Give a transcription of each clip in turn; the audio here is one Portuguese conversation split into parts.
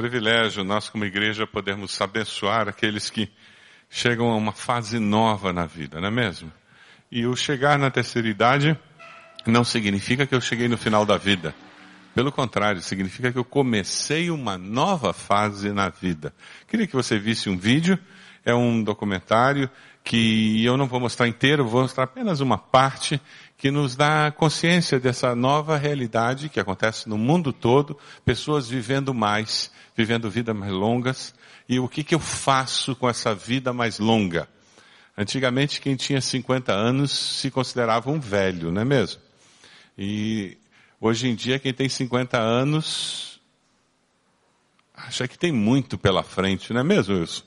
privilégio nós como igreja podermos abençoar aqueles que chegam a uma fase nova na vida, não é mesmo? E o chegar na terceira idade não significa que eu cheguei no final da vida. Pelo contrário, significa que eu comecei uma nova fase na vida. Queria que você visse um vídeo, é um documentário que eu não vou mostrar inteiro, vou mostrar apenas uma parte que nos dá consciência dessa nova realidade que acontece no mundo todo, pessoas vivendo mais, vivendo vidas mais longas, e o que, que eu faço com essa vida mais longa? Antigamente quem tinha 50 anos se considerava um velho, não é mesmo? E hoje em dia quem tem 50 anos acha que tem muito pela frente, não é mesmo, Wilson?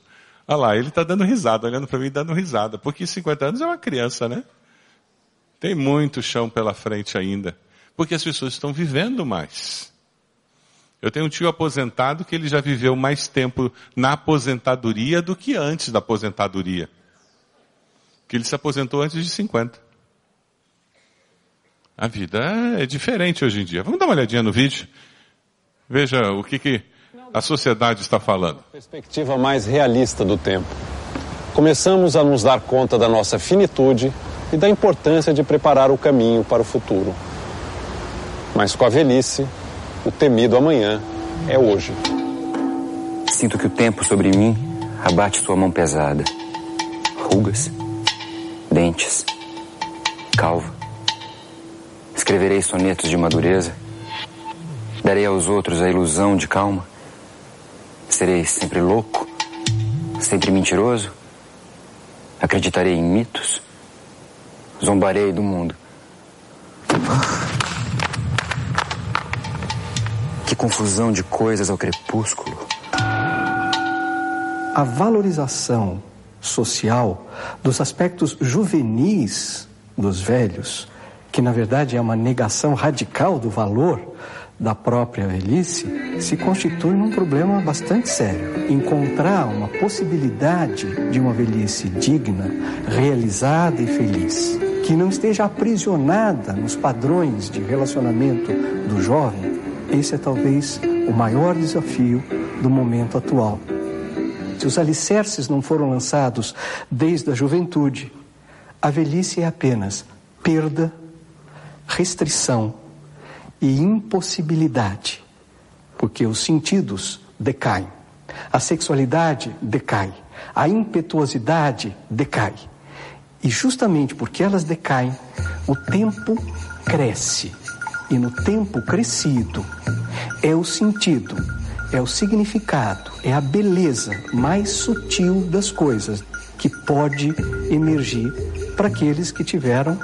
Olha lá, ele está dando risada, olhando para mim dando risada, porque 50 anos é uma criança, né? Tem muito chão pela frente ainda, porque as pessoas estão vivendo mais. Eu tenho um tio aposentado que ele já viveu mais tempo na aposentadoria do que antes da aposentadoria. Que ele se aposentou antes de 50. A vida é diferente hoje em dia. Vamos dar uma olhadinha no vídeo. Veja o que, que a sociedade está falando. Perspectiva mais realista do tempo. Começamos a nos dar conta da nossa finitude e da importância de preparar o caminho para o futuro. Mas com a velhice, o temido amanhã é hoje. Sinto que o tempo sobre mim abate sua mão pesada. Rugas, dentes, calva. Escreverei sonetos de madureza. Darei aos outros a ilusão de calma Serei sempre louco? Sempre mentiroso? Acreditarei em mitos? Zombarei do mundo? Que confusão de coisas ao crepúsculo. A valorização social dos aspectos juvenis dos velhos, que na verdade é uma negação radical do valor da própria velhice se constitui num problema bastante sério. Encontrar uma possibilidade de uma velhice digna, realizada e feliz, que não esteja aprisionada nos padrões de relacionamento do jovem, esse é talvez o maior desafio do momento atual. Se os alicerces não foram lançados desde a juventude, a velhice é apenas perda, restrição e impossibilidade, porque os sentidos decaem, a sexualidade decai, a impetuosidade decai. E justamente porque elas decaem, o tempo cresce. E no tempo crescido é o sentido, é o significado, é a beleza mais sutil das coisas que pode emergir para aqueles que tiveram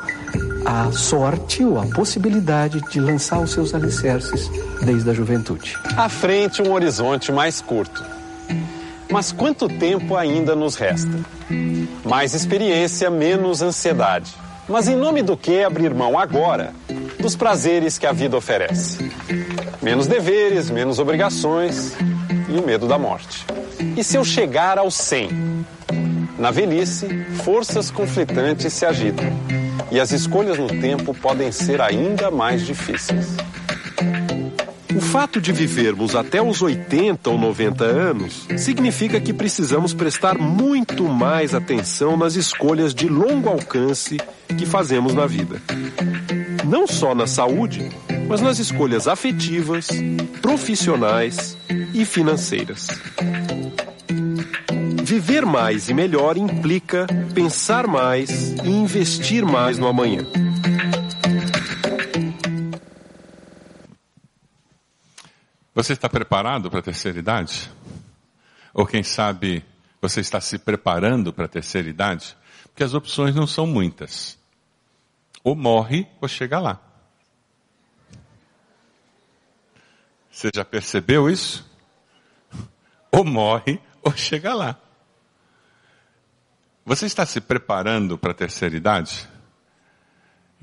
a sorte ou a possibilidade de lançar os seus alicerces desde a juventude. À frente, um horizonte mais curto. Mas quanto tempo ainda nos resta? Mais experiência, menos ansiedade. Mas em nome do que abrir mão agora dos prazeres que a vida oferece? Menos deveres, menos obrigações e o medo da morte. E se eu chegar aos 100? Na velhice, forças conflitantes se agitam e as escolhas no tempo podem ser ainda mais difíceis. O fato de vivermos até os 80 ou 90 anos significa que precisamos prestar muito mais atenção nas escolhas de longo alcance que fazemos na vida. Não só na saúde, mas nas escolhas afetivas, profissionais e financeiras. Viver mais e melhor implica pensar mais e investir mais no amanhã. Você está preparado para a terceira idade? Ou quem sabe você está se preparando para a terceira idade? Porque as opções não são muitas. Ou morre ou chega lá. Você já percebeu isso? Ou morre ou chega lá. Você está se preparando para a terceira idade?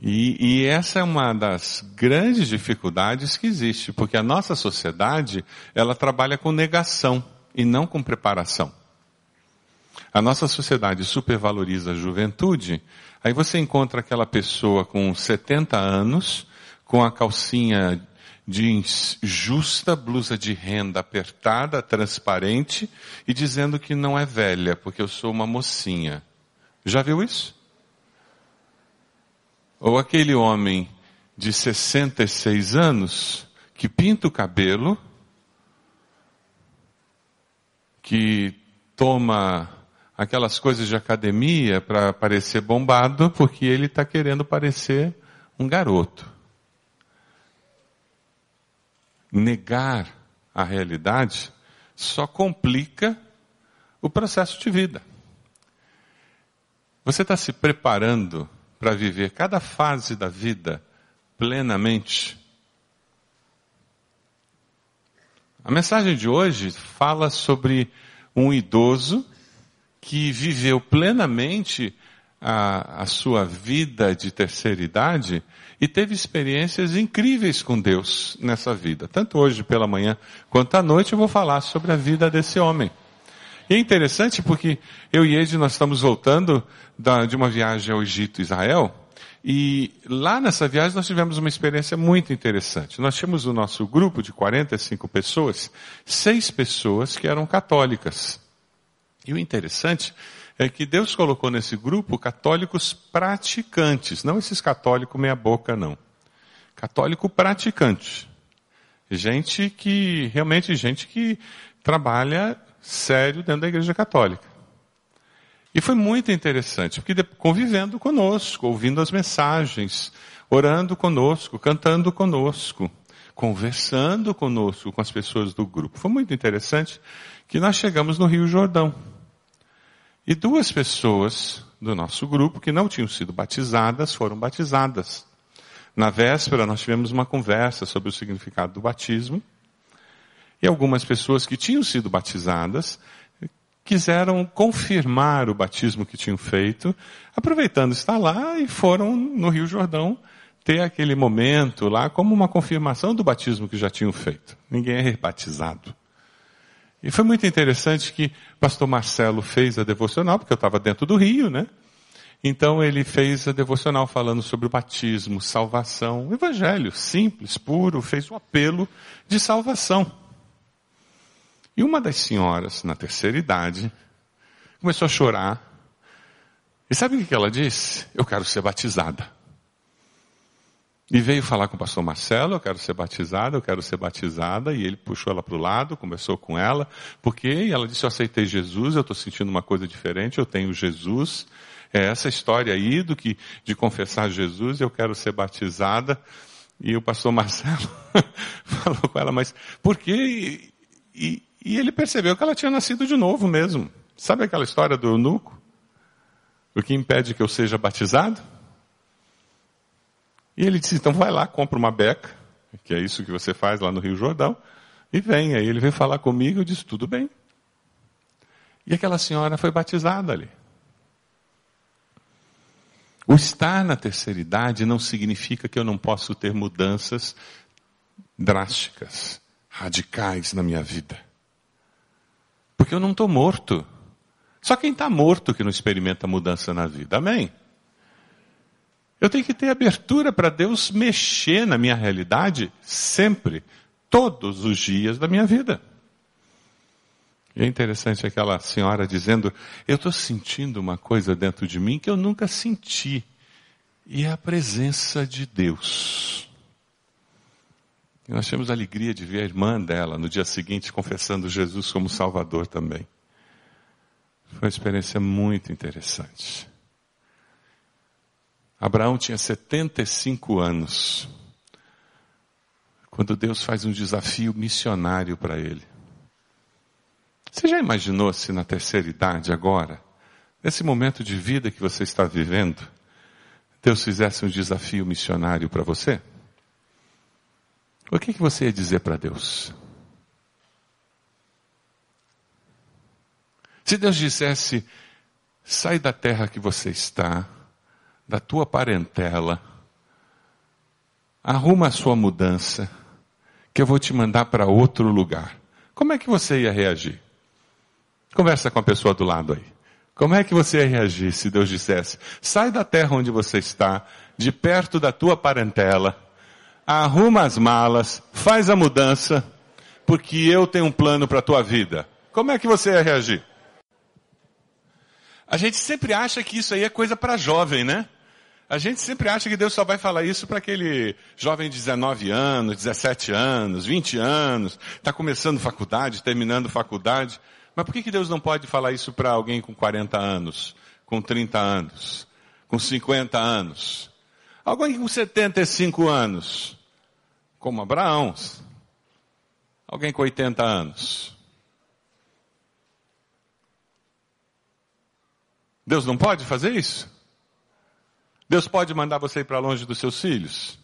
E, e, essa é uma das grandes dificuldades que existe, porque a nossa sociedade, ela trabalha com negação e não com preparação. A nossa sociedade supervaloriza a juventude, aí você encontra aquela pessoa com 70 anos, com a calcinha jeans justa, blusa de renda apertada, transparente e dizendo que não é velha, porque eu sou uma mocinha. Já viu isso? Ou aquele homem de 66 anos que pinta o cabelo, que toma aquelas coisas de academia para parecer bombado, porque ele está querendo parecer um garoto. Negar a realidade só complica o processo de vida. Você está se preparando para viver cada fase da vida plenamente? A mensagem de hoje fala sobre um idoso que viveu plenamente a, a sua vida de terceira idade e teve experiências incríveis com Deus nessa vida. Tanto hoje pela manhã quanto à noite eu vou falar sobre a vida desse homem. E é interessante porque eu e Ed nós estamos voltando da, de uma viagem ao Egito e Israel. E lá nessa viagem nós tivemos uma experiência muito interessante. Nós tínhamos o nosso grupo de 45 pessoas, seis pessoas que eram católicas. E o interessante é que Deus colocou nesse grupo católicos praticantes, não esses católicos meia boca não. Católico praticante. Gente que, realmente gente que trabalha sério dentro da igreja católica. E foi muito interessante, porque convivendo conosco, ouvindo as mensagens, orando conosco, cantando conosco, conversando conosco com as pessoas do grupo. Foi muito interessante que nós chegamos no Rio Jordão. E duas pessoas do nosso grupo que não tinham sido batizadas foram batizadas. Na véspera nós tivemos uma conversa sobre o significado do batismo. E algumas pessoas que tinham sido batizadas quiseram confirmar o batismo que tinham feito, aproveitando estar lá e foram no Rio Jordão ter aquele momento lá como uma confirmação do batismo que já tinham feito. Ninguém é rebatizado. E foi muito interessante que pastor Marcelo fez a devocional, porque eu estava dentro do rio, né? Então ele fez a devocional falando sobre o batismo, salvação, evangelho simples, puro, fez um apelo de salvação. E uma das senhoras, na terceira idade, começou a chorar. E sabe o que ela disse? Eu quero ser batizada. E veio falar com o pastor Marcelo, eu quero ser batizada, eu quero ser batizada, e ele puxou ela para o lado, conversou com ela, porque e ela disse, eu aceitei Jesus, eu estou sentindo uma coisa diferente, eu tenho Jesus, é essa história aí do que, de confessar Jesus, eu quero ser batizada, e o pastor Marcelo falou com ela, mas por quê? E, e, ele percebeu que ela tinha nascido de novo mesmo. Sabe aquela história do eunuco? O que impede que eu seja batizado? E ele disse, então vai lá, compra uma beca, que é isso que você faz lá no Rio Jordão, e vem. Aí ele veio falar comigo, eu disse, tudo bem. E aquela senhora foi batizada ali. O estar na terceira idade não significa que eu não posso ter mudanças drásticas, radicais na minha vida. Porque eu não estou morto. Só quem está morto que não experimenta mudança na vida. Amém? Eu tenho que ter abertura para Deus mexer na minha realidade sempre, todos os dias da minha vida. E é interessante aquela senhora dizendo: Eu estou sentindo uma coisa dentro de mim que eu nunca senti. E é a presença de Deus. E nós temos a alegria de ver a irmã dela no dia seguinte confessando Jesus como Salvador também. Foi uma experiência muito interessante. Abraão tinha 75 anos, quando Deus faz um desafio missionário para ele. Você já imaginou se na terceira idade agora, nesse momento de vida que você está vivendo, Deus fizesse um desafio missionário para você? O que, que você ia dizer para Deus? Se Deus dissesse, sai da terra que você está, da tua parentela, arruma a sua mudança, que eu vou te mandar para outro lugar. Como é que você ia reagir? Conversa com a pessoa do lado aí. Como é que você ia reagir se Deus dissesse, sai da terra onde você está, de perto da tua parentela, arruma as malas, faz a mudança, porque eu tenho um plano para a tua vida. Como é que você ia reagir? A gente sempre acha que isso aí é coisa para jovem, né? A gente sempre acha que Deus só vai falar isso para aquele jovem de 19 anos, 17 anos, 20 anos, está começando faculdade, terminando faculdade. Mas por que, que Deus não pode falar isso para alguém com 40 anos, com 30 anos, com 50 anos? Alguém com 75 anos, como Abraão. Alguém com 80 anos. Deus não pode fazer isso? Deus pode mandar você ir para longe dos seus filhos?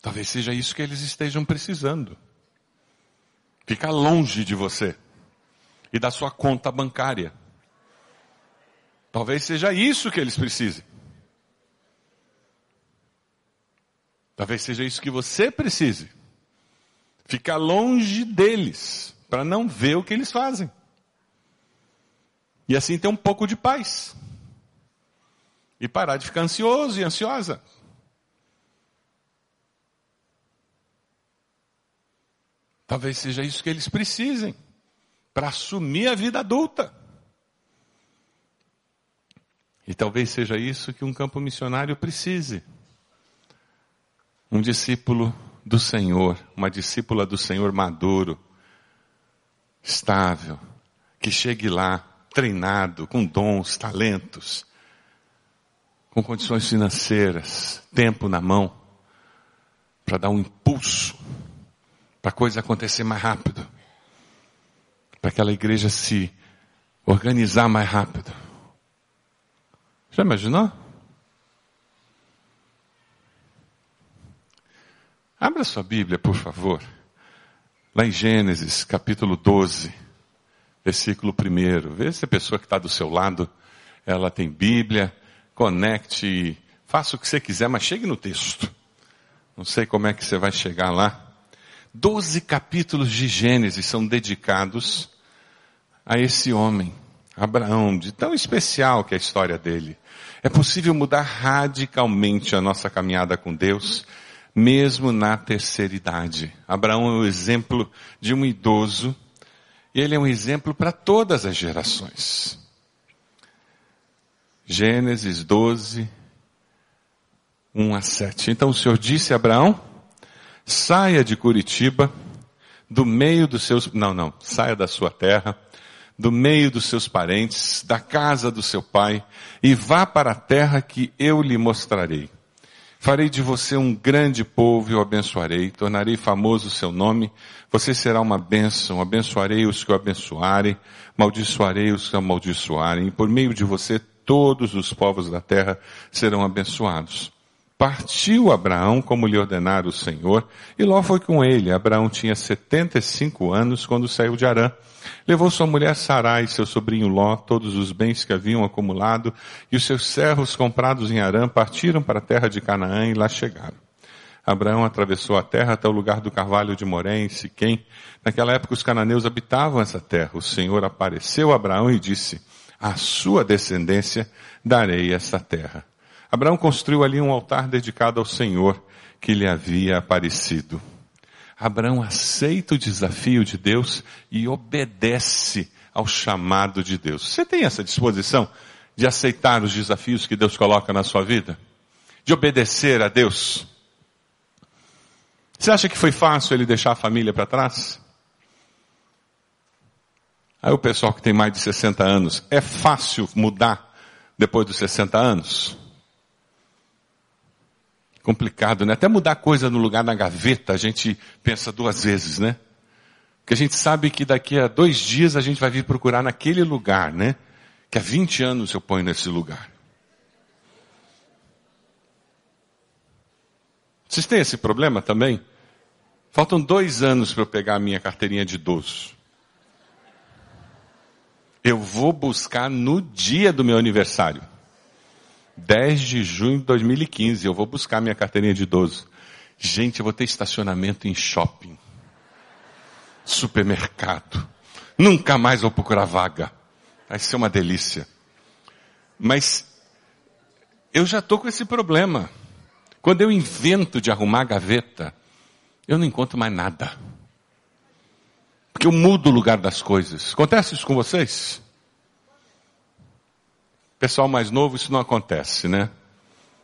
Talvez seja isso que eles estejam precisando. Ficar longe de você e da sua conta bancária. Talvez seja isso que eles precisem. Talvez seja isso que você precise. Ficar longe deles, para não ver o que eles fazem. E assim ter um pouco de paz. E parar de ficar ansioso e ansiosa. Talvez seja isso que eles precisem para assumir a vida adulta. E talvez seja isso que um campo missionário precise. Um discípulo do Senhor, uma discípula do Senhor maduro, estável, que chegue lá treinado, com dons, talentos, com condições financeiras, tempo na mão, para dar um impulso, para a coisa acontecer mais rápido, para aquela igreja se organizar mais rápido. Já imaginou? Abra sua Bíblia, por favor. Lá em Gênesis, capítulo 12, versículo 1. Vê se a pessoa que está do seu lado, ela tem Bíblia, conecte, faça o que você quiser, mas chegue no texto. Não sei como é que você vai chegar lá. Doze capítulos de Gênesis são dedicados a esse homem, Abraão, de tão especial que é a história dele. É possível mudar radicalmente a nossa caminhada com Deus, mesmo na terceira idade. Abraão é o exemplo de um idoso, e ele é um exemplo para todas as gerações. Gênesis 12, 1 a 7. Então o Senhor disse a Abraão, saia de Curitiba, do meio dos seus, não, não, saia da sua terra, do meio dos seus parentes, da casa do seu pai, e vá para a terra que eu lhe mostrarei. Farei de você um grande povo e o abençoarei, tornarei famoso o seu nome, você será uma bênção, abençoarei os que o abençoarem, maldiçoarei os que o amaldiçoarem, e por meio de você todos os povos da terra serão abençoados. Partiu Abraão como lhe ordenara o Senhor, e Ló foi com ele. Abraão tinha 75 anos quando saiu de Arã. Levou sua mulher Sarai, seu sobrinho Ló, todos os bens que haviam acumulado, e os seus servos comprados em Arã partiram para a terra de Canaã e lá chegaram. Abraão atravessou a terra até o lugar do carvalho de Moré, em Siquém. Naquela época os cananeus habitavam essa terra. O Senhor apareceu a Abraão e disse, à sua descendência darei essa terra. Abraão construiu ali um altar dedicado ao Senhor que lhe havia aparecido. Abraão aceita o desafio de Deus e obedece ao chamado de Deus. Você tem essa disposição de aceitar os desafios que Deus coloca na sua vida? De obedecer a Deus? Você acha que foi fácil ele deixar a família para trás? Aí o pessoal que tem mais de 60 anos, é fácil mudar depois dos 60 anos? Complicado, né? Até mudar coisa no lugar na gaveta, a gente pensa duas vezes, né? Porque a gente sabe que daqui a dois dias a gente vai vir procurar naquele lugar, né? Que há 20 anos eu ponho nesse lugar. Vocês têm esse problema também? Faltam dois anos para eu pegar a minha carteirinha de idoso. Eu vou buscar no dia do meu aniversário. 10 de junho de 2015, eu vou buscar minha carteirinha de idoso. Gente, eu vou ter estacionamento em shopping. Supermercado. Nunca mais vou procurar vaga. Vai ser uma delícia. Mas eu já estou com esse problema. Quando eu invento de arrumar a gaveta, eu não encontro mais nada. Porque eu mudo o lugar das coisas. Acontece isso com vocês? Pessoal mais novo, isso não acontece, né?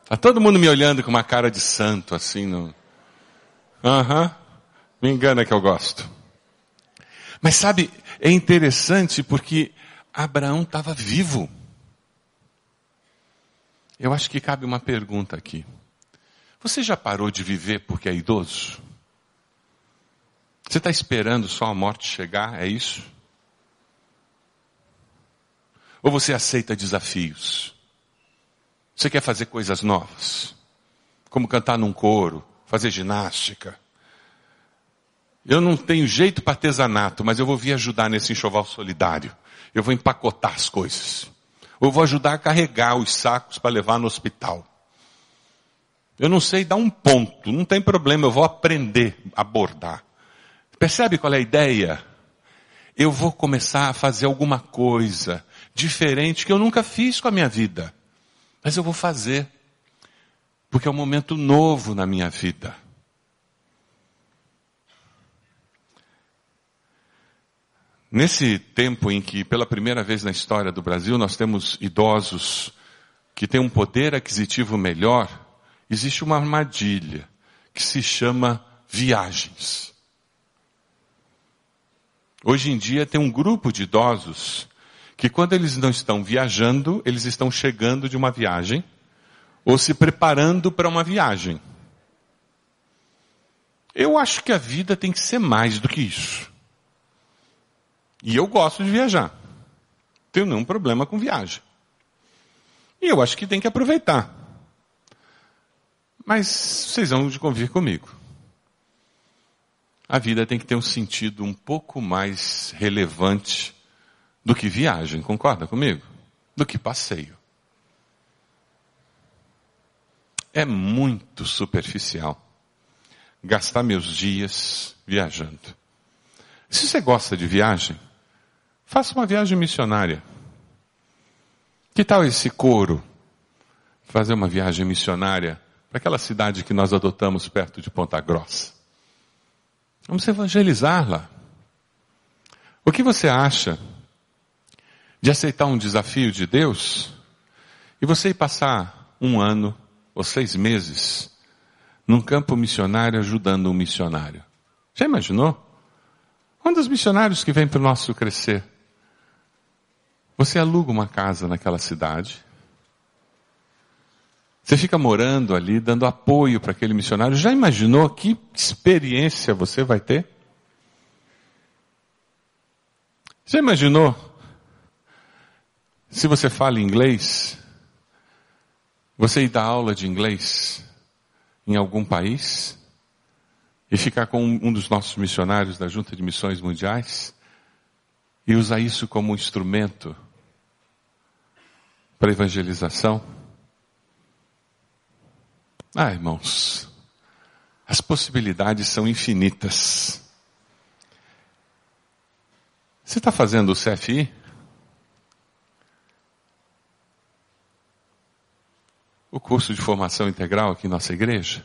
Tá todo mundo me olhando com uma cara de santo, assim, no... Aham, uhum. me engana que eu gosto. Mas sabe, é interessante porque Abraão estava vivo. Eu acho que cabe uma pergunta aqui. Você já parou de viver porque é idoso? Você está esperando só a morte chegar? É isso? Ou você aceita desafios? Você quer fazer coisas novas? Como cantar num coro, fazer ginástica? Eu não tenho jeito para artesanato, mas eu vou vir ajudar nesse enxoval solidário. Eu vou empacotar as coisas. Ou vou ajudar a carregar os sacos para levar no hospital. Eu não sei dar um ponto, não tem problema, eu vou aprender a bordar. Percebe qual é a ideia? Eu vou começar a fazer alguma coisa diferente que eu nunca fiz com a minha vida. Mas eu vou fazer. Porque é um momento novo na minha vida. Nesse tempo em que, pela primeira vez na história do Brasil, nós temos idosos que têm um poder aquisitivo melhor, existe uma armadilha que se chama viagens. Hoje em dia tem um grupo de idosos que quando eles não estão viajando, eles estão chegando de uma viagem ou se preparando para uma viagem. Eu acho que a vida tem que ser mais do que isso. E eu gosto de viajar. Tenho nenhum problema com viagem. E eu acho que tem que aproveitar. Mas vocês vão de convir comigo a vida tem que ter um sentido um pouco mais relevante do que viagem, concorda comigo? Do que passeio. É muito superficial gastar meus dias viajando. Se você gosta de viagem, faça uma viagem missionária. Que tal esse coro? Fazer uma viagem missionária para aquela cidade que nós adotamos perto de Ponta Grossa. Vamos evangelizar lá. O que você acha de aceitar um desafio de Deus e você ir passar um ano ou seis meses num campo missionário ajudando um missionário? Já imaginou? Um dos missionários que vem para o nosso crescer. Você aluga uma casa naquela cidade você fica morando ali, dando apoio para aquele missionário. Já imaginou que experiência você vai ter? Já imaginou se você fala inglês, você ir dar aula de inglês em algum país e ficar com um dos nossos missionários da Junta de Missões Mundiais e usar isso como um instrumento para evangelização? Ah, irmãos, as possibilidades são infinitas. Você está fazendo o CFI? O curso de formação integral aqui em nossa igreja?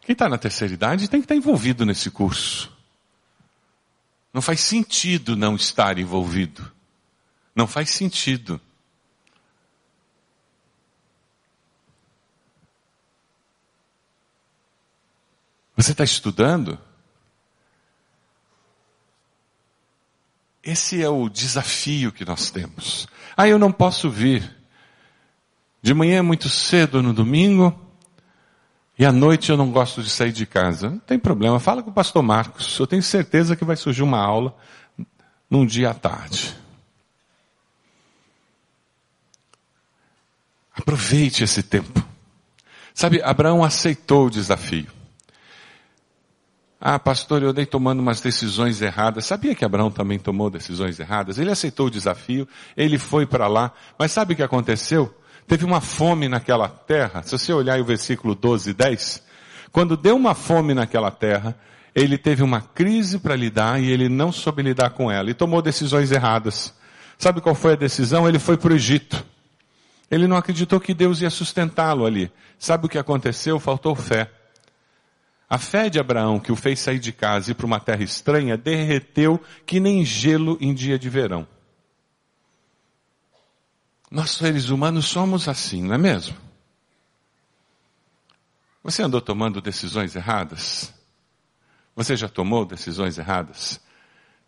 Quem está na terceira idade tem que estar envolvido nesse curso. Não faz sentido não estar envolvido. Não faz sentido. Você está estudando? Esse é o desafio que nós temos. Ah, eu não posso vir. De manhã é muito cedo no domingo e à noite eu não gosto de sair de casa. Não tem problema, fala com o pastor Marcos. Eu tenho certeza que vai surgir uma aula num dia à tarde. Aproveite esse tempo. Sabe, Abraão aceitou o desafio. Ah, pastor, eu dei tomando umas decisões erradas. Sabia que Abraão também tomou decisões erradas? Ele aceitou o desafio, ele foi para lá. Mas sabe o que aconteceu? Teve uma fome naquela terra. Se você olhar o versículo 12 e 10, quando deu uma fome naquela terra, ele teve uma crise para lidar e ele não soube lidar com ela e tomou decisões erradas. Sabe qual foi a decisão? Ele foi para o Egito. Ele não acreditou que Deus ia sustentá-lo ali. Sabe o que aconteceu? Faltou fé. A fé de Abraão, que o fez sair de casa e ir para uma terra estranha, derreteu que nem gelo em dia de verão. Nós seres humanos somos assim, não é mesmo? Você andou tomando decisões erradas? Você já tomou decisões erradas?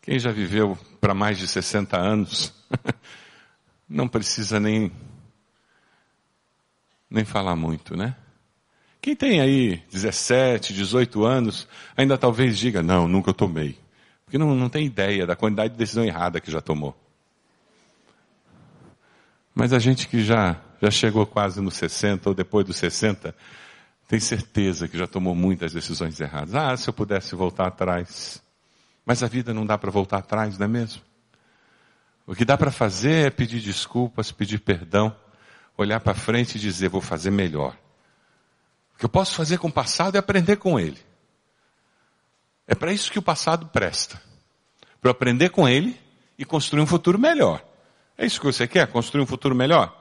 Quem já viveu para mais de 60 anos, não precisa nem, nem falar muito, né? Quem tem aí 17, 18 anos, ainda talvez diga, não, nunca tomei. Porque não, não tem ideia da quantidade de decisão errada que já tomou. Mas a gente que já, já chegou quase nos 60 ou depois dos 60, tem certeza que já tomou muitas decisões erradas. Ah, se eu pudesse voltar atrás. Mas a vida não dá para voltar atrás, não é mesmo? O que dá para fazer é pedir desculpas, pedir perdão, olhar para frente e dizer, vou fazer melhor. O que eu posso fazer com o passado é aprender com ele. É para isso que o passado presta. Para aprender com ele e construir um futuro melhor. É isso que você quer? Construir um futuro melhor?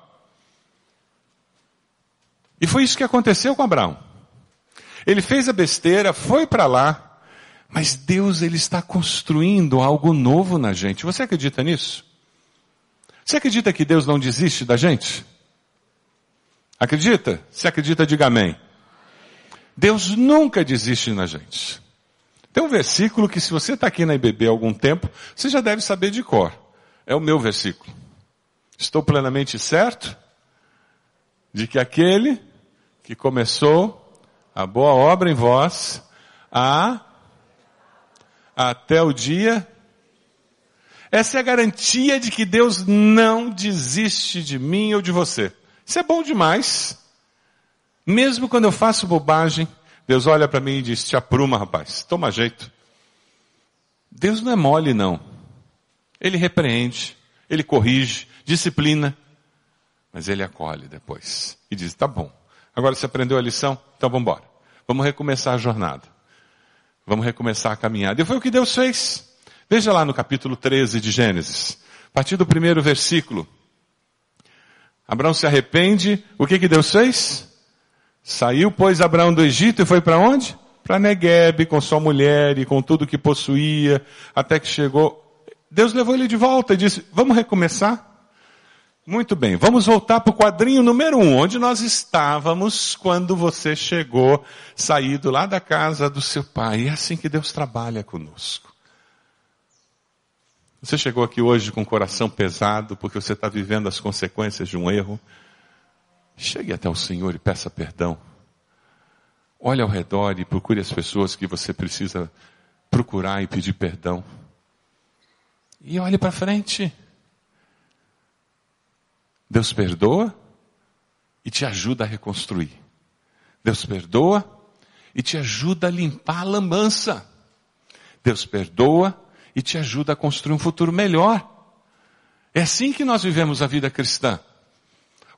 E foi isso que aconteceu com Abraão. Ele fez a besteira, foi para lá, mas Deus ele está construindo algo novo na gente. Você acredita nisso? Você acredita que Deus não desiste da gente? Acredita? Se acredita, diga amém. Deus nunca desiste na gente. Tem um versículo que se você está aqui na IBB há algum tempo, você já deve saber de cor. É o meu versículo. Estou plenamente certo de que aquele que começou a boa obra em vós, a até o dia. Essa é a garantia de que Deus não desiste de mim ou de você. Isso é bom demais. Mesmo quando eu faço bobagem, Deus olha para mim e diz: Te apruma, rapaz, toma jeito. Deus não é mole, não. Ele repreende, ele corrige, disciplina, mas ele acolhe depois e diz: tá bom. Agora você aprendeu a lição? Então vamos embora. Vamos recomeçar a jornada. Vamos recomeçar a caminhada. E foi o que Deus fez. Veja lá no capítulo 13 de Gênesis. A partir do primeiro versículo. Abraão se arrepende. O que que Deus fez? Saiu, pois, Abraão do Egito e foi para onde? Para Negueb, com sua mulher e com tudo que possuía, até que chegou. Deus levou ele de volta e disse, vamos recomeçar? Muito bem, vamos voltar para o quadrinho número um, onde nós estávamos quando você chegou, saído lá da casa do seu pai. É assim que Deus trabalha conosco. Você chegou aqui hoje com o coração pesado porque você está vivendo as consequências de um erro. Chegue até o Senhor e peça perdão. Olhe ao redor e procure as pessoas que você precisa procurar e pedir perdão. E olhe para frente. Deus perdoa e te ajuda a reconstruir. Deus perdoa e te ajuda a limpar a lambança. Deus perdoa e te ajuda a construir um futuro melhor. É assim que nós vivemos a vida cristã.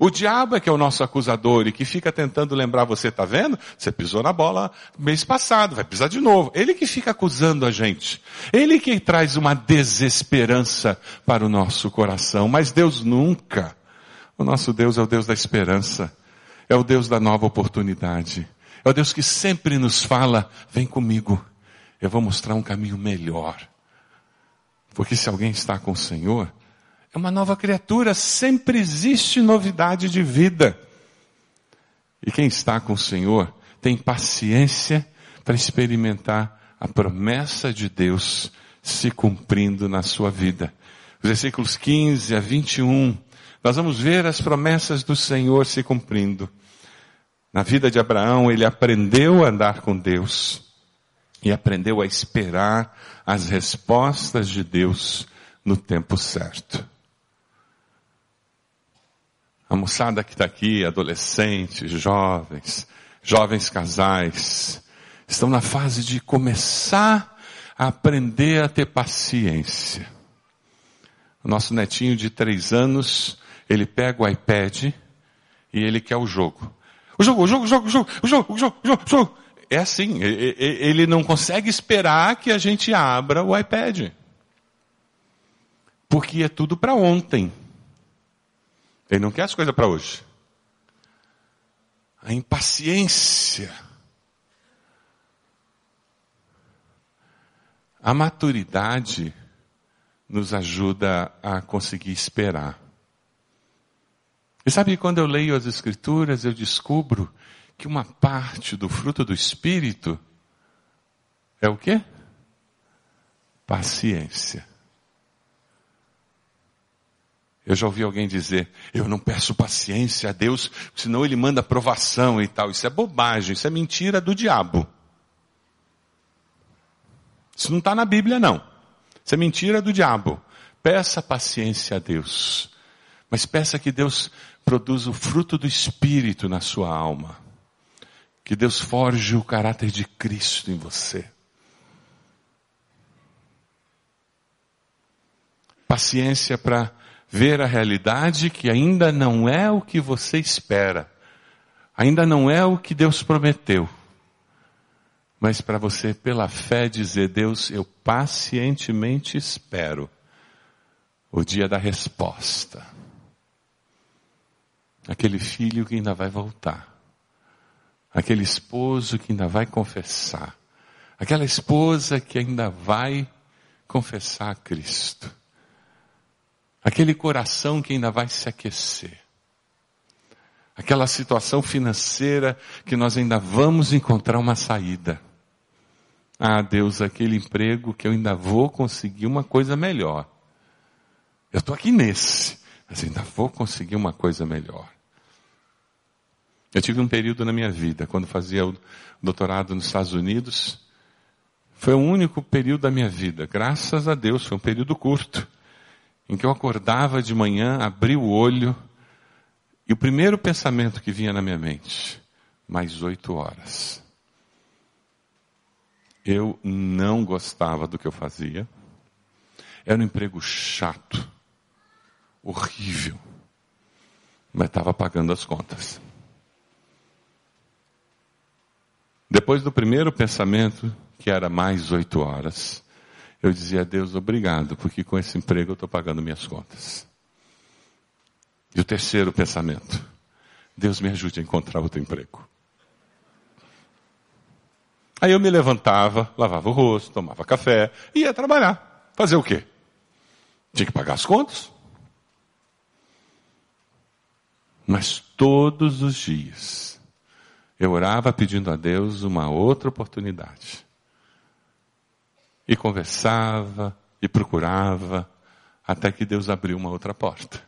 O diabo é que é o nosso acusador e que fica tentando lembrar você, tá vendo? Você pisou na bola mês passado, vai pisar de novo. Ele que fica acusando a gente. Ele que traz uma desesperança para o nosso coração. Mas Deus nunca. O nosso Deus é o Deus da esperança. É o Deus da nova oportunidade. É o Deus que sempre nos fala, vem comigo. Eu vou mostrar um caminho melhor. Porque se alguém está com o Senhor, é uma nova criatura, sempre existe novidade de vida. E quem está com o Senhor tem paciência para experimentar a promessa de Deus se cumprindo na sua vida. Os versículos 15 a 21, nós vamos ver as promessas do Senhor se cumprindo. Na vida de Abraão, ele aprendeu a andar com Deus e aprendeu a esperar as respostas de Deus no tempo certo. A moçada que está aqui, adolescentes, jovens, jovens casais, estão na fase de começar a aprender a ter paciência. O nosso netinho de três anos, ele pega o iPad e ele quer o jogo. O jogo, o jogo, o jogo, o jogo, o jogo, o jogo, o jogo, o jogo. É assim, ele não consegue esperar que a gente abra o iPad. Porque é tudo para ontem. Ele não quer as coisas para hoje. A impaciência. A maturidade nos ajuda a conseguir esperar. E sabe, quando eu leio as Escrituras, eu descubro que uma parte do fruto do Espírito é o quê? Paciência. Eu já ouvi alguém dizer, eu não peço paciência a Deus, senão Ele manda provação e tal. Isso é bobagem, isso é mentira do diabo. Isso não está na Bíblia, não. Isso é mentira do diabo. Peça paciência a Deus. Mas peça que Deus produza o fruto do Espírito na sua alma. Que Deus forge o caráter de Cristo em você. Paciência para ver a realidade que ainda não é o que você espera. Ainda não é o que Deus prometeu. Mas para você, pela fé, dizer: Deus, eu pacientemente espero o dia da resposta. Aquele filho que ainda vai voltar. Aquele esposo que ainda vai confessar. Aquela esposa que ainda vai confessar a Cristo. Aquele coração que ainda vai se aquecer. Aquela situação financeira que nós ainda vamos encontrar uma saída. Ah, Deus, aquele emprego que eu ainda vou conseguir uma coisa melhor. Eu estou aqui nesse, mas ainda vou conseguir uma coisa melhor. Eu tive um período na minha vida, quando fazia o doutorado nos Estados Unidos, foi o único período da minha vida, graças a Deus, foi um período curto, em que eu acordava de manhã, abria o olho, e o primeiro pensamento que vinha na minha mente, mais oito horas. Eu não gostava do que eu fazia, era um emprego chato, horrível, mas estava pagando as contas. Depois do primeiro pensamento, que era mais oito horas, eu dizia a Deus obrigado, porque com esse emprego eu estou pagando minhas contas. E o terceiro pensamento, Deus me ajude a encontrar outro emprego. Aí eu me levantava, lavava o rosto, tomava café, ia trabalhar. Fazer o quê? Tinha que pagar as contas. Mas todos os dias, eu orava pedindo a Deus uma outra oportunidade. E conversava, e procurava, até que Deus abriu uma outra porta.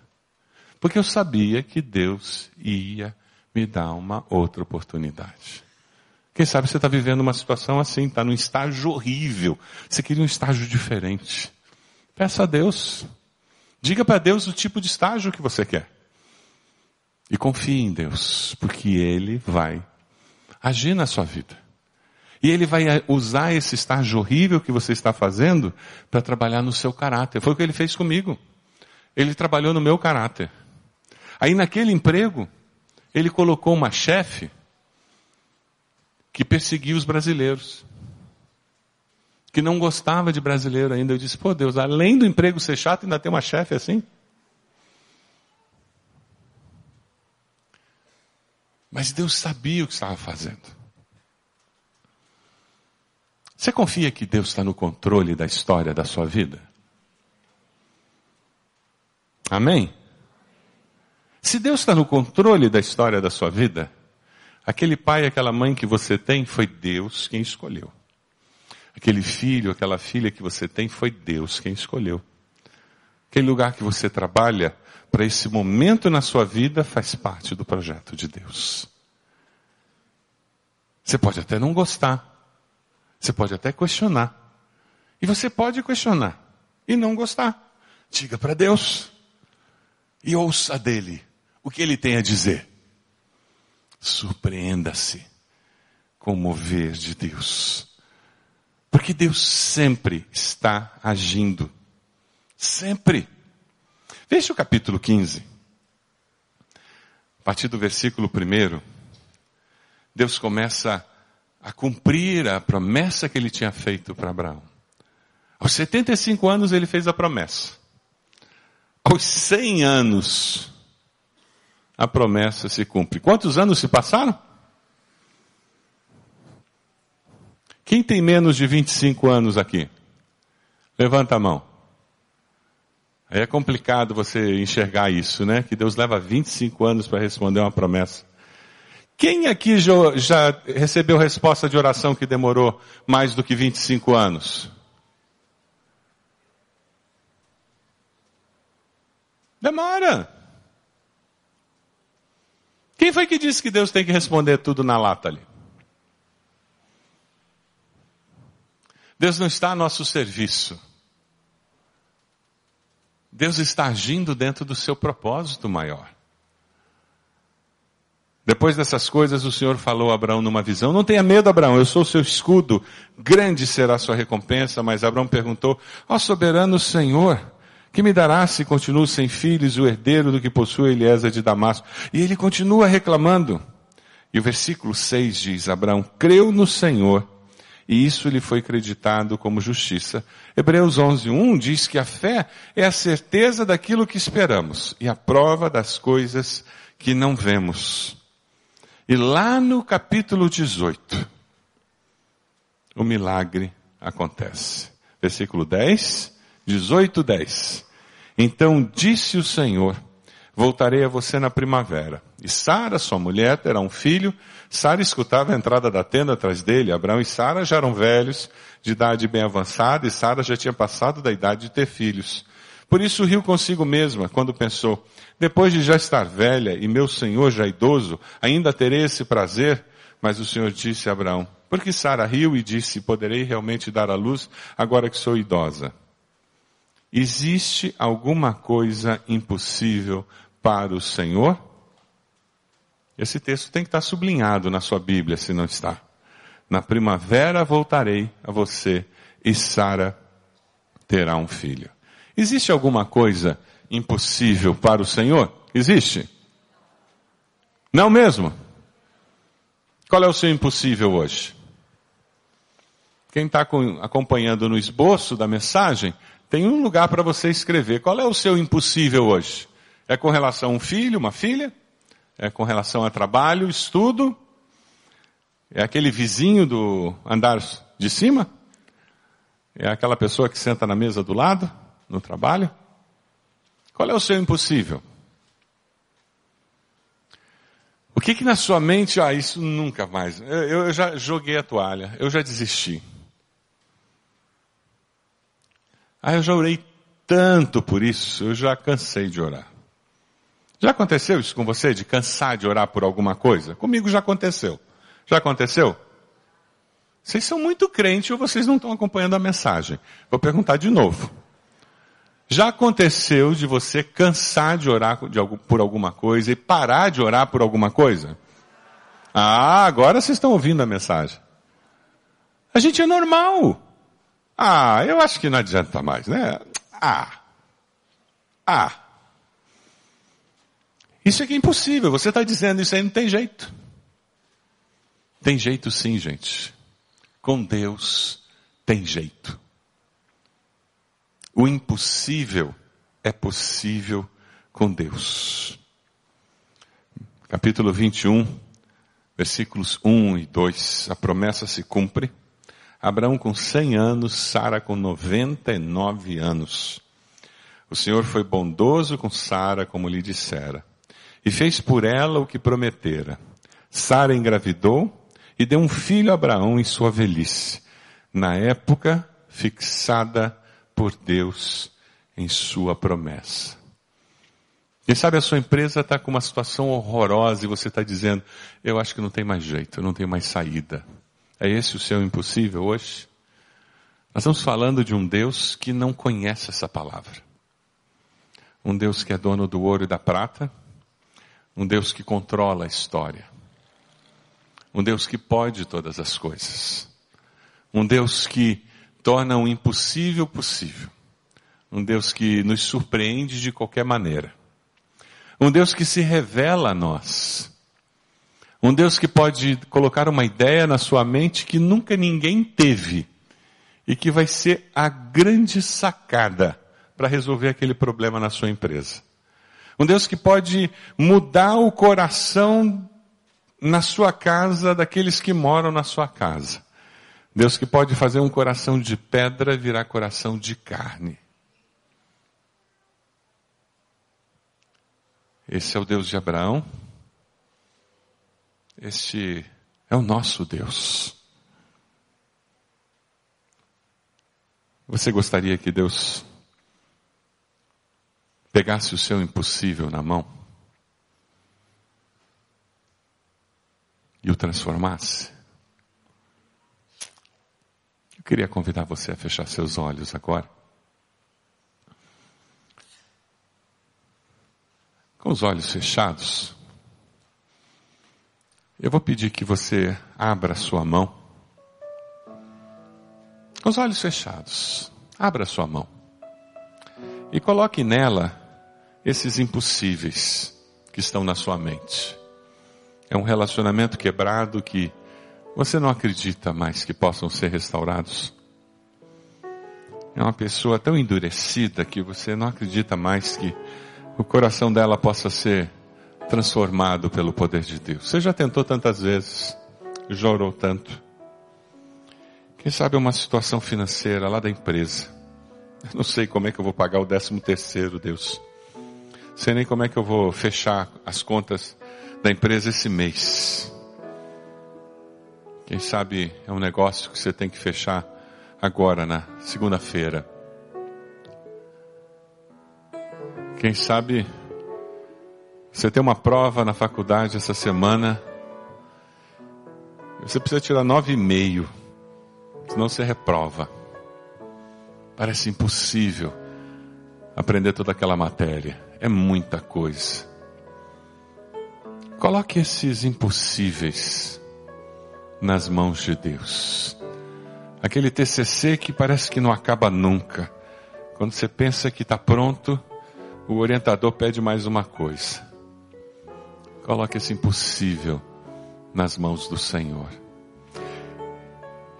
Porque eu sabia que Deus ia me dar uma outra oportunidade. Quem sabe você está vivendo uma situação assim, está num estágio horrível. Você queria um estágio diferente. Peça a Deus. Diga para Deus o tipo de estágio que você quer. E confie em Deus, porque Ele vai agir na sua vida. E ele vai usar esse estágio horrível que você está fazendo para trabalhar no seu caráter. Foi o que ele fez comigo. Ele trabalhou no meu caráter. Aí naquele emprego, ele colocou uma chefe que perseguia os brasileiros. Que não gostava de brasileiro ainda. Eu disse, pô Deus, além do emprego ser chato, ainda tem uma chefe assim? Mas Deus sabia o que estava fazendo. Você confia que Deus está no controle da história da sua vida? Amém? Se Deus está no controle da história da sua vida, aquele pai, aquela mãe que você tem, foi Deus quem escolheu. Aquele filho, aquela filha que você tem, foi Deus quem escolheu. Aquele lugar que você trabalha, para esse momento na sua vida faz parte do projeto de Deus. Você pode até não gostar. Você pode até questionar. E você pode questionar e não gostar. Diga para Deus. E ouça dele o que ele tem a dizer. Surpreenda-se com o mover de Deus. Porque Deus sempre está agindo. Sempre. Veja o capítulo 15. A partir do versículo 1, Deus começa a cumprir a promessa que ele tinha feito para Abraão. Aos 75 anos ele fez a promessa. Aos 100 anos, a promessa se cumpre. Quantos anos se passaram? Quem tem menos de 25 anos aqui? Levanta a mão. Aí é complicado você enxergar isso, né? Que Deus leva 25 anos para responder uma promessa. Quem aqui já recebeu resposta de oração que demorou mais do que 25 anos? Demora. Quem foi que disse que Deus tem que responder tudo na lata ali? Deus não está a nosso serviço. Deus está agindo dentro do seu propósito maior. Depois dessas coisas, o Senhor falou a Abraão numa visão: Não tenha medo, Abraão, eu sou o seu escudo, grande será a sua recompensa. Mas Abraão perguntou: Ó soberano Senhor, que me dará se continuo sem filhos, o herdeiro do que possui Eliezer de Damasco? E ele continua reclamando. E o versículo 6 diz: Abraão creu no Senhor e isso lhe foi creditado como justiça. Hebreus 11, 1 diz que a fé é a certeza daquilo que esperamos e a prova das coisas que não vemos. E lá no capítulo 18, o milagre acontece. Versículo 10, 18, 10. Então disse o Senhor, voltarei a você na primavera. E Sara, sua mulher, terá um filho. Sara escutava a entrada da tenda atrás dele. Abraão e Sara já eram velhos, de idade bem avançada, e Sara já tinha passado da idade de ter filhos. Por isso riu consigo mesma quando pensou, depois de já estar velha e meu senhor já idoso, ainda terei esse prazer? Mas o Senhor disse a Abraão, porque Sara riu e disse, poderei realmente dar à luz agora que sou idosa? Existe alguma coisa impossível para o Senhor? Esse texto tem que estar sublinhado na sua Bíblia, se não está. Na primavera voltarei a você e Sara terá um filho. Existe alguma coisa impossível para o Senhor? Existe? Não mesmo? Qual é o seu impossível hoje? Quem está acompanhando no esboço da mensagem, tem um lugar para você escrever. Qual é o seu impossível hoje? É com relação a um filho, uma filha? É com relação a trabalho, estudo? É aquele vizinho do andar de cima? É aquela pessoa que senta na mesa do lado, no trabalho? Qual é o seu impossível? O que que na sua mente, ah, isso nunca mais. Eu, eu já joguei a toalha, eu já desisti. Ah, eu já orei tanto por isso, eu já cansei de orar. Já aconteceu isso com você, de cansar de orar por alguma coisa? Comigo já aconteceu. Já aconteceu? Vocês são muito crentes ou vocês não estão acompanhando a mensagem? Vou perguntar de novo. Já aconteceu de você cansar de orar por alguma coisa e parar de orar por alguma coisa? Ah, agora vocês estão ouvindo a mensagem. A gente é normal. Ah, eu acho que não adianta mais, né? Ah. Ah. Isso aqui é impossível. Você está dizendo isso aí não tem jeito. Tem jeito sim, gente. Com Deus tem jeito. O impossível é possível com Deus. Capítulo 21, versículos 1 e 2. A promessa se cumpre. Abraão com 100 anos, Sara com 99 anos. O Senhor foi bondoso com Sara, como lhe dissera, e fez por ela o que prometera. Sara engravidou e deu um filho a Abraão em sua velhice, na época fixada por Deus em sua promessa. Quem sabe a sua empresa está com uma situação horrorosa e você está dizendo, eu acho que não tem mais jeito, eu não tenho mais saída. É esse o seu impossível hoje? Nós estamos falando de um Deus que não conhece essa palavra. Um Deus que é dono do ouro e da prata. Um Deus que controla a história. Um Deus que pode todas as coisas. Um Deus que torna o impossível possível. Um Deus que nos surpreende de qualquer maneira. Um Deus que se revela a nós. Um Deus que pode colocar uma ideia na sua mente que nunca ninguém teve e que vai ser a grande sacada para resolver aquele problema na sua empresa. Um Deus que pode mudar o coração na sua casa daqueles que moram na sua casa. Deus que pode fazer um coração de pedra virar coração de carne. Esse é o Deus de Abraão. Este é o nosso Deus. Você gostaria que Deus pegasse o seu impossível na mão e o transformasse? Queria convidar você a fechar seus olhos agora. Com os olhos fechados, eu vou pedir que você abra sua mão com os olhos fechados, abra sua mão e coloque nela esses impossíveis que estão na sua mente. É um relacionamento quebrado que você não acredita mais que possam ser restaurados. É uma pessoa tão endurecida que você não acredita mais que o coração dela possa ser transformado pelo poder de Deus. Você já tentou tantas vezes, já orou tanto. Quem sabe uma situação financeira lá da empresa. Eu não sei como é que eu vou pagar o décimo terceiro, Deus. Sei nem como é que eu vou fechar as contas da empresa esse mês. Quem sabe é um negócio que você tem que fechar agora na segunda-feira. Quem sabe você tem uma prova na faculdade essa semana. Você precisa tirar nove e meio senão você reprova. Parece impossível aprender toda aquela matéria. É muita coisa. Coloque esses impossíveis nas mãos de Deus. Aquele TCC que parece que não acaba nunca. Quando você pensa que está pronto, o orientador pede mais uma coisa. Coloque esse impossível nas mãos do Senhor.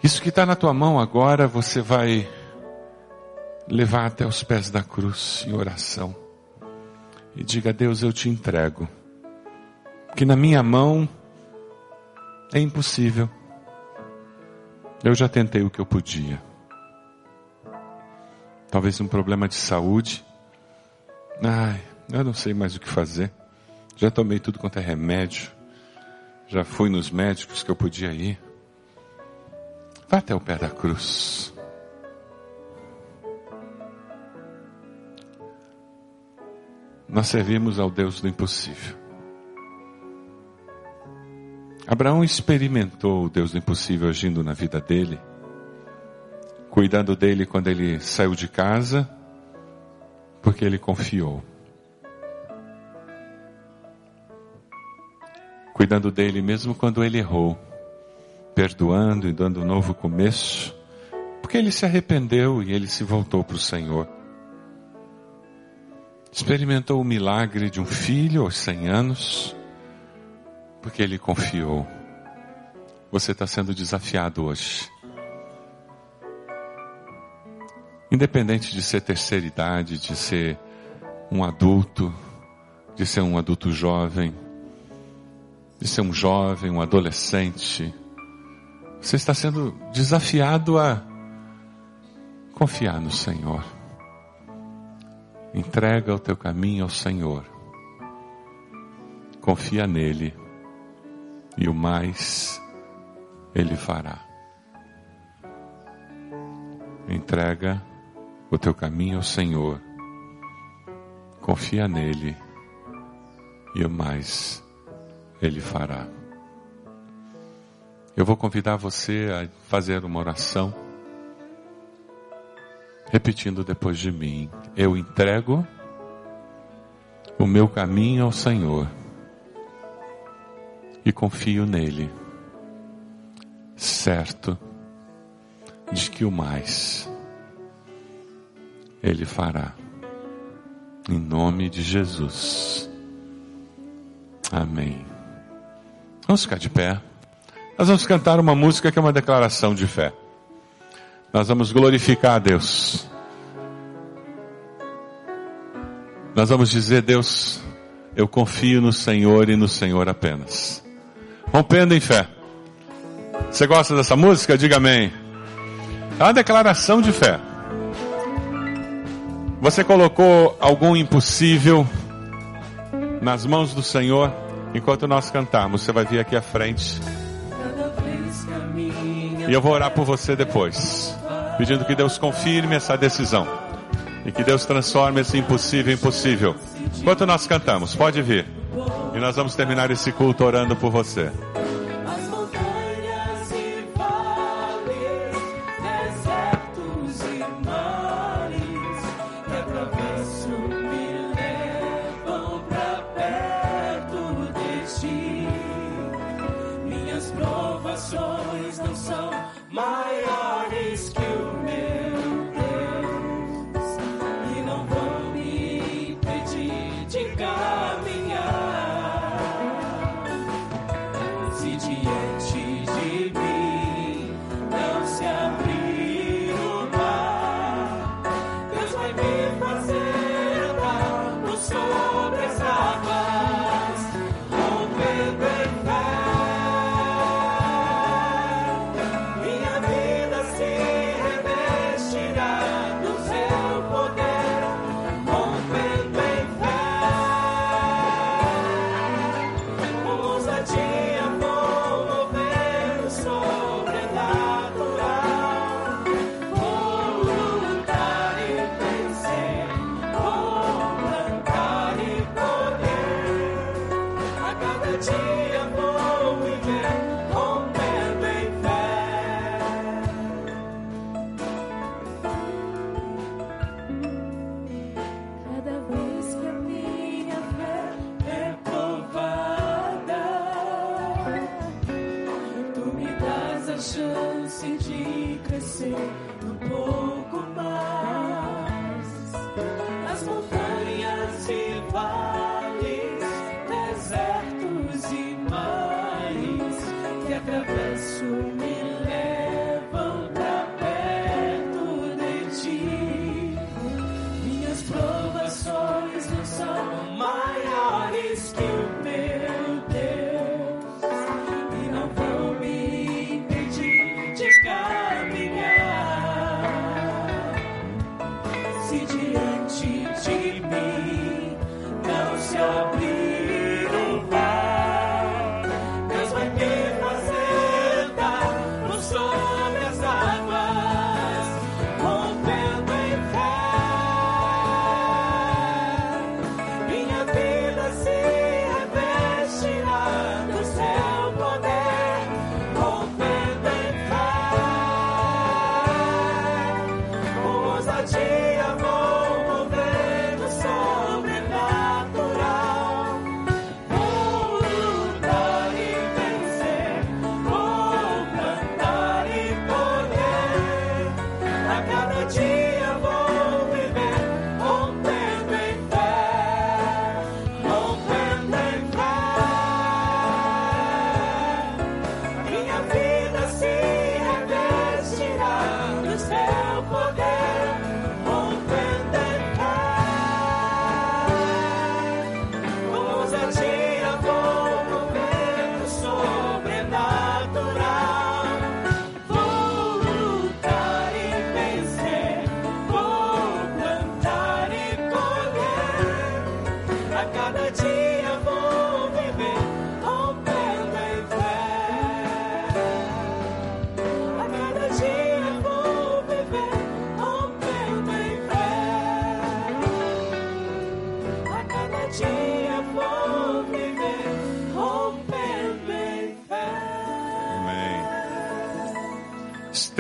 Isso que está na tua mão agora, você vai levar até os pés da cruz em oração. E diga, Deus, eu te entrego. Que na minha mão é impossível. Eu já tentei o que eu podia. Talvez um problema de saúde. Ai, eu não sei mais o que fazer. Já tomei tudo quanto é remédio. Já fui nos médicos que eu podia ir. Vá até o pé da cruz. Nós servimos ao Deus do impossível. Abraão experimentou o Deus do impossível agindo na vida dele, cuidando dele quando ele saiu de casa, porque ele confiou. Cuidando dele mesmo quando ele errou perdoando e dando um novo começo, porque ele se arrependeu e ele se voltou para o Senhor. Experimentou o milagre de um filho aos 100 anos, porque ele confiou. Você está sendo desafiado hoje. Independente de ser terceira idade, de ser um adulto, de ser um adulto jovem, de ser um jovem, um adolescente, você está sendo desafiado a confiar no Senhor. Entrega o teu caminho ao Senhor. Confia nele. E o mais ele fará. Entrega o teu caminho ao Senhor. Confia nele. E o mais ele fará. Eu vou convidar você a fazer uma oração, repetindo depois de mim: Eu entrego o meu caminho ao Senhor e confio nele, certo de que o mais ele fará. Em nome de Jesus. Amém. Vamos ficar de pé. Nós vamos cantar uma música que é uma declaração de fé. Nós vamos glorificar a Deus. Nós vamos dizer, Deus, eu confio no Senhor e no Senhor apenas rompendo em fé. Você gosta dessa música? Diga amém. É uma declaração de fé. Você colocou algum impossível nas mãos do Senhor enquanto nós cantarmos. Você vai vir aqui à frente. E eu vou orar por você depois, pedindo que Deus confirme essa decisão e que Deus transforme esse impossível em possível. Enquanto nós cantamos, pode vir. E nós vamos terminar esse culto orando por você.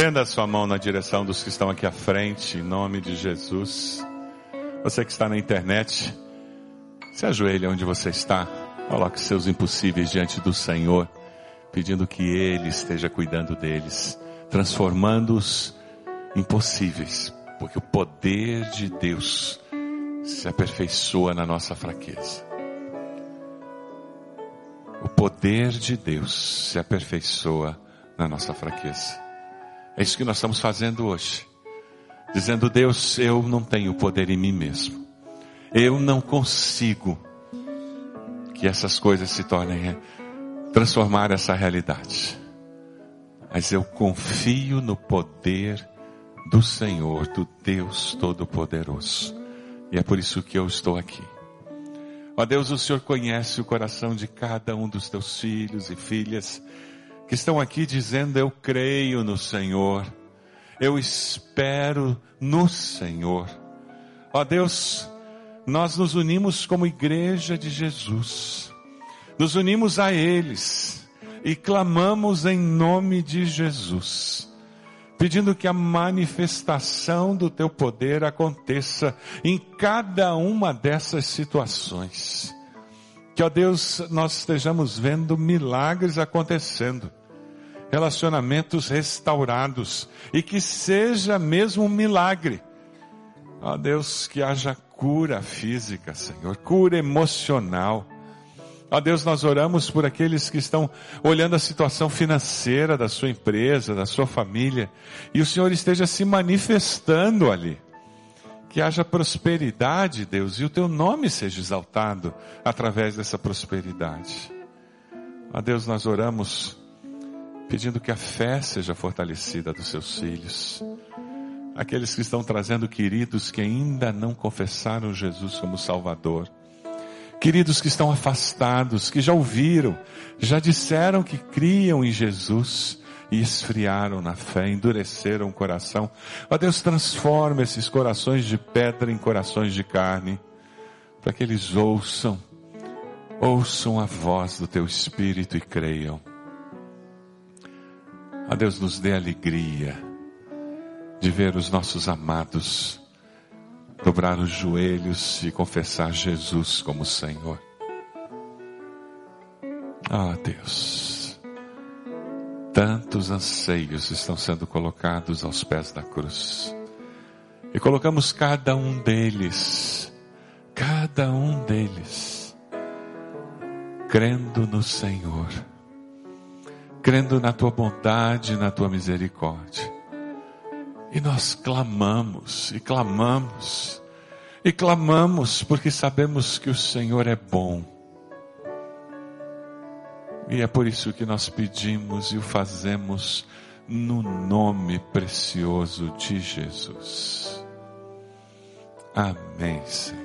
Estenda a sua mão na direção dos que estão aqui à frente, em nome de Jesus. Você que está na internet, se ajoelhe onde você está. Coloque seus impossíveis diante do Senhor, pedindo que Ele esteja cuidando deles, transformando-os em possíveis, porque o poder de Deus se aperfeiçoa na nossa fraqueza. O poder de Deus se aperfeiçoa na nossa fraqueza. É isso que nós estamos fazendo hoje. Dizendo, Deus, eu não tenho poder em mim mesmo. Eu não consigo que essas coisas se tornem, é, transformar essa realidade. Mas eu confio no poder do Senhor, do Deus Todo-Poderoso. E é por isso que eu estou aqui. Ó Deus, o Senhor conhece o coração de cada um dos teus filhos e filhas que estão aqui dizendo: Eu creio no Senhor, eu espero no Senhor. Ó Deus, nós nos unimos como igreja de Jesus, nos unimos a eles e clamamos em nome de Jesus, pedindo que a manifestação do teu poder aconteça em cada uma dessas situações. Que, ó Deus, nós estejamos vendo milagres acontecendo, relacionamentos restaurados e que seja mesmo um milagre. Ó Deus, que haja cura física, Senhor, cura emocional. Ó Deus, nós oramos por aqueles que estão olhando a situação financeira da sua empresa, da sua família, e o Senhor esteja se manifestando ali. Que haja prosperidade, Deus, e o teu nome seja exaltado através dessa prosperidade. Ó Deus, nós oramos pedindo que a fé seja fortalecida dos seus filhos aqueles que estão trazendo queridos que ainda não confessaram Jesus como Salvador. Queridos que estão afastados, que já ouviram, já disseram que criam em Jesus e esfriaram na fé, endureceram o coração. Ó Deus, transforma esses corações de pedra em corações de carne, para que eles ouçam, ouçam a voz do Teu Espírito e creiam. Ó Deus, nos dê alegria de ver os nossos amados dobrar os joelhos e confessar Jesus como Senhor. Ah, Deus, tantos anseios estão sendo colocados aos pés da cruz. E colocamos cada um deles, cada um deles, crendo no Senhor, crendo na tua bondade, na tua misericórdia e nós clamamos e clamamos e clamamos porque sabemos que o Senhor é bom. E é por isso que nós pedimos e o fazemos no nome precioso de Jesus. Amém, Senhor.